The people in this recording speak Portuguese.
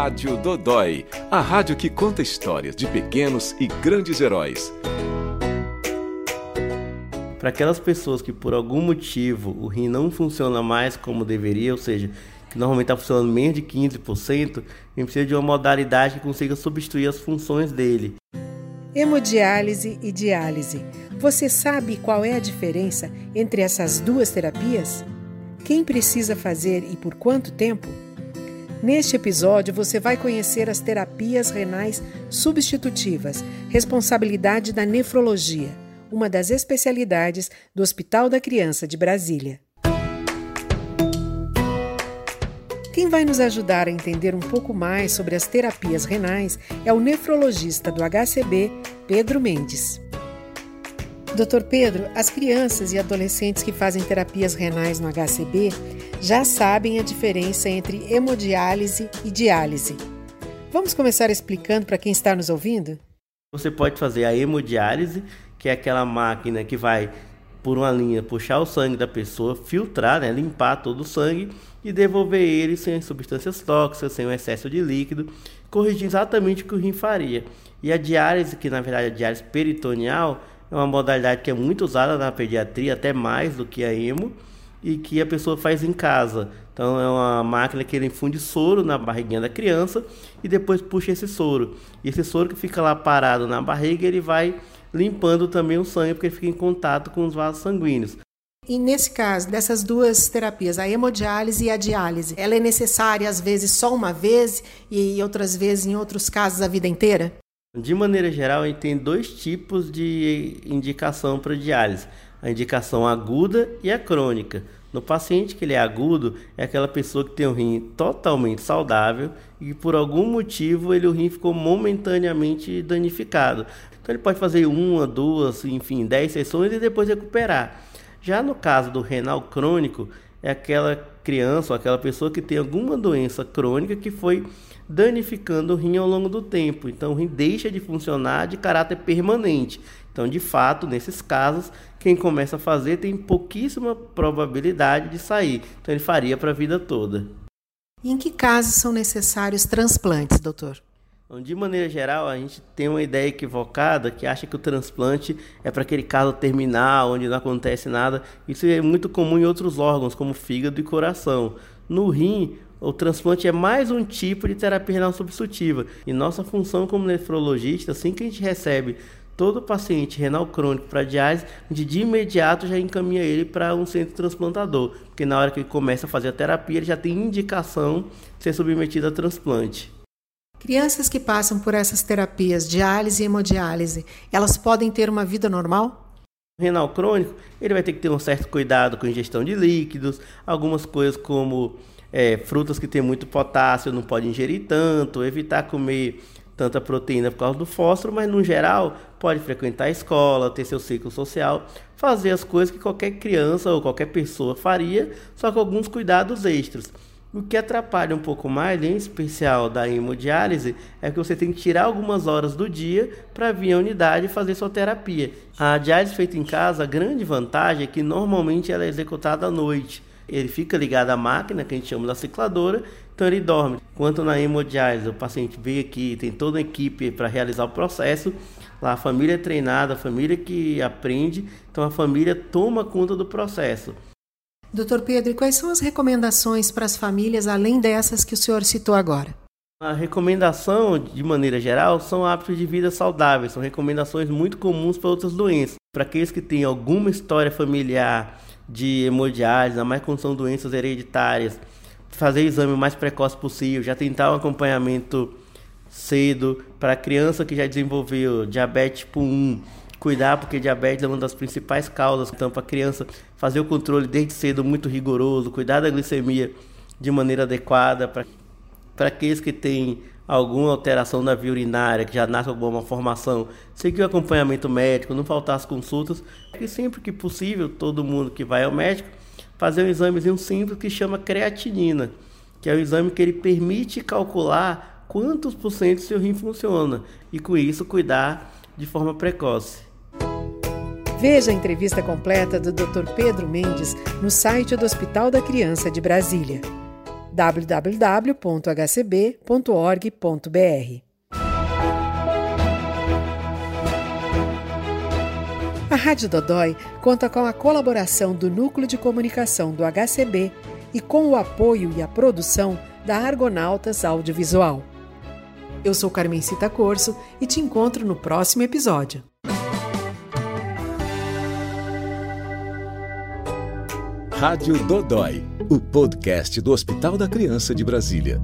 Rádio Dodói, a rádio que conta histórias de pequenos e grandes heróis. Para aquelas pessoas que por algum motivo o rim não funciona mais como deveria, ou seja, que normalmente está funcionando menos de 15%, a gente precisa de uma modalidade que consiga substituir as funções dele. Hemodiálise e diálise. Você sabe qual é a diferença entre essas duas terapias? Quem precisa fazer e por quanto tempo? Neste episódio, você vai conhecer as terapias renais substitutivas, responsabilidade da nefrologia, uma das especialidades do Hospital da Criança de Brasília. Quem vai nos ajudar a entender um pouco mais sobre as terapias renais é o nefrologista do HCB, Pedro Mendes. Doutor Pedro, as crianças e adolescentes que fazem terapias renais no HCB já sabem a diferença entre hemodiálise e diálise. Vamos começar explicando para quem está nos ouvindo? Você pode fazer a hemodiálise, que é aquela máquina que vai por uma linha puxar o sangue da pessoa, filtrar, né, limpar todo o sangue e devolver ele sem substâncias tóxicas, sem o excesso de líquido, corrigir exatamente o que o rim faria. E a diálise, que na verdade é a diálise peritoneal, é uma modalidade que é muito usada na pediatria, até mais do que a hemo, e que a pessoa faz em casa. Então é uma máquina que ele infunde soro na barriguinha da criança e depois puxa esse soro. E esse soro que fica lá parado na barriga, ele vai limpando também o sangue, porque ele fica em contato com os vasos sanguíneos. E nesse caso, dessas duas terapias, a hemodiálise e a diálise, ela é necessária às vezes só uma vez e outras vezes, em outros casos, a vida inteira? De maneira geral, a gente tem dois tipos de indicação para diálise: a indicação aguda e a crônica. No paciente que ele é agudo, é aquela pessoa que tem o rim totalmente saudável e por algum motivo ele, o rim ficou momentaneamente danificado. Então ele pode fazer uma, duas, enfim, dez sessões e depois recuperar. Já no caso do renal crônico, é aquela criança ou aquela pessoa que tem alguma doença crônica que foi danificando o rim ao longo do tempo. Então, o rim deixa de funcionar de caráter permanente. Então, de fato, nesses casos, quem começa a fazer tem pouquíssima probabilidade de sair. Então, ele faria para a vida toda. E em que casos são necessários transplantes, doutor? De maneira geral, a gente tem uma ideia equivocada que acha que o transplante é para aquele caso terminal, onde não acontece nada. Isso é muito comum em outros órgãos, como fígado e coração. No rim, o transplante é mais um tipo de terapia renal substitutiva. E nossa função como nefrologista, assim que a gente recebe todo paciente renal crônico para diálise, a gente de imediato já encaminha ele para um centro transplantador, porque na hora que ele começa a fazer a terapia, ele já tem indicação de ser submetido a transplante. Crianças que passam por essas terapias, diálise e hemodiálise, elas podem ter uma vida normal? renal crônico, ele vai ter que ter um certo cuidado com ingestão de líquidos, algumas coisas como é, frutas que têm muito potássio, não pode ingerir tanto, evitar comer tanta proteína por causa do fósforo, mas no geral pode frequentar a escola, ter seu ciclo social, fazer as coisas que qualquer criança ou qualquer pessoa faria, só com alguns cuidados extras. O que atrapalha um pouco mais, em especial da hemodiálise, é que você tem que tirar algumas horas do dia para vir à unidade fazer sua terapia. A diálise feita em casa, a grande vantagem é que normalmente ela é executada à noite. Ele fica ligado à máquina, que a gente chama da cicladora, então ele dorme. Enquanto na hemodiálise o paciente vem aqui, tem toda a equipe para realizar o processo, lá a família é treinada, a família que aprende, então a família toma conta do processo. Doutor Pedro, e quais são as recomendações para as famílias além dessas que o senhor citou agora? A recomendação, de maneira geral, são hábitos de vida saudáveis, são recomendações muito comuns para outras doenças. Para aqueles que têm alguma história familiar de hemodiálise, mais quando são doenças hereditárias, fazer o exame o mais precoce possível, já tentar um acompanhamento cedo. Para criança que já desenvolveu diabetes tipo 1, cuidar, porque diabetes é uma das principais causas. Então, para criança fazer o controle desde cedo muito rigoroso, cuidar da glicemia de maneira adequada. Para aqueles que têm alguma alteração na via urinária, que já nasce alguma formação, seguir o acompanhamento médico, não faltar as consultas. E sempre que possível, todo mundo que vai ao médico, fazer um examezinho simples que chama creatinina, que é o exame que ele permite calcular quantos por cento seu rim funciona e com isso cuidar de forma precoce. Veja a entrevista completa do Dr. Pedro Mendes no site do Hospital da Criança de Brasília. www.hcb.org.br. A Rádio Dodói conta com a colaboração do Núcleo de Comunicação do HCB e com o apoio e a produção da Argonautas Audiovisual. Eu sou Carmencita Corso e te encontro no próximo episódio. Rádio Dodói, o podcast do Hospital da Criança de Brasília.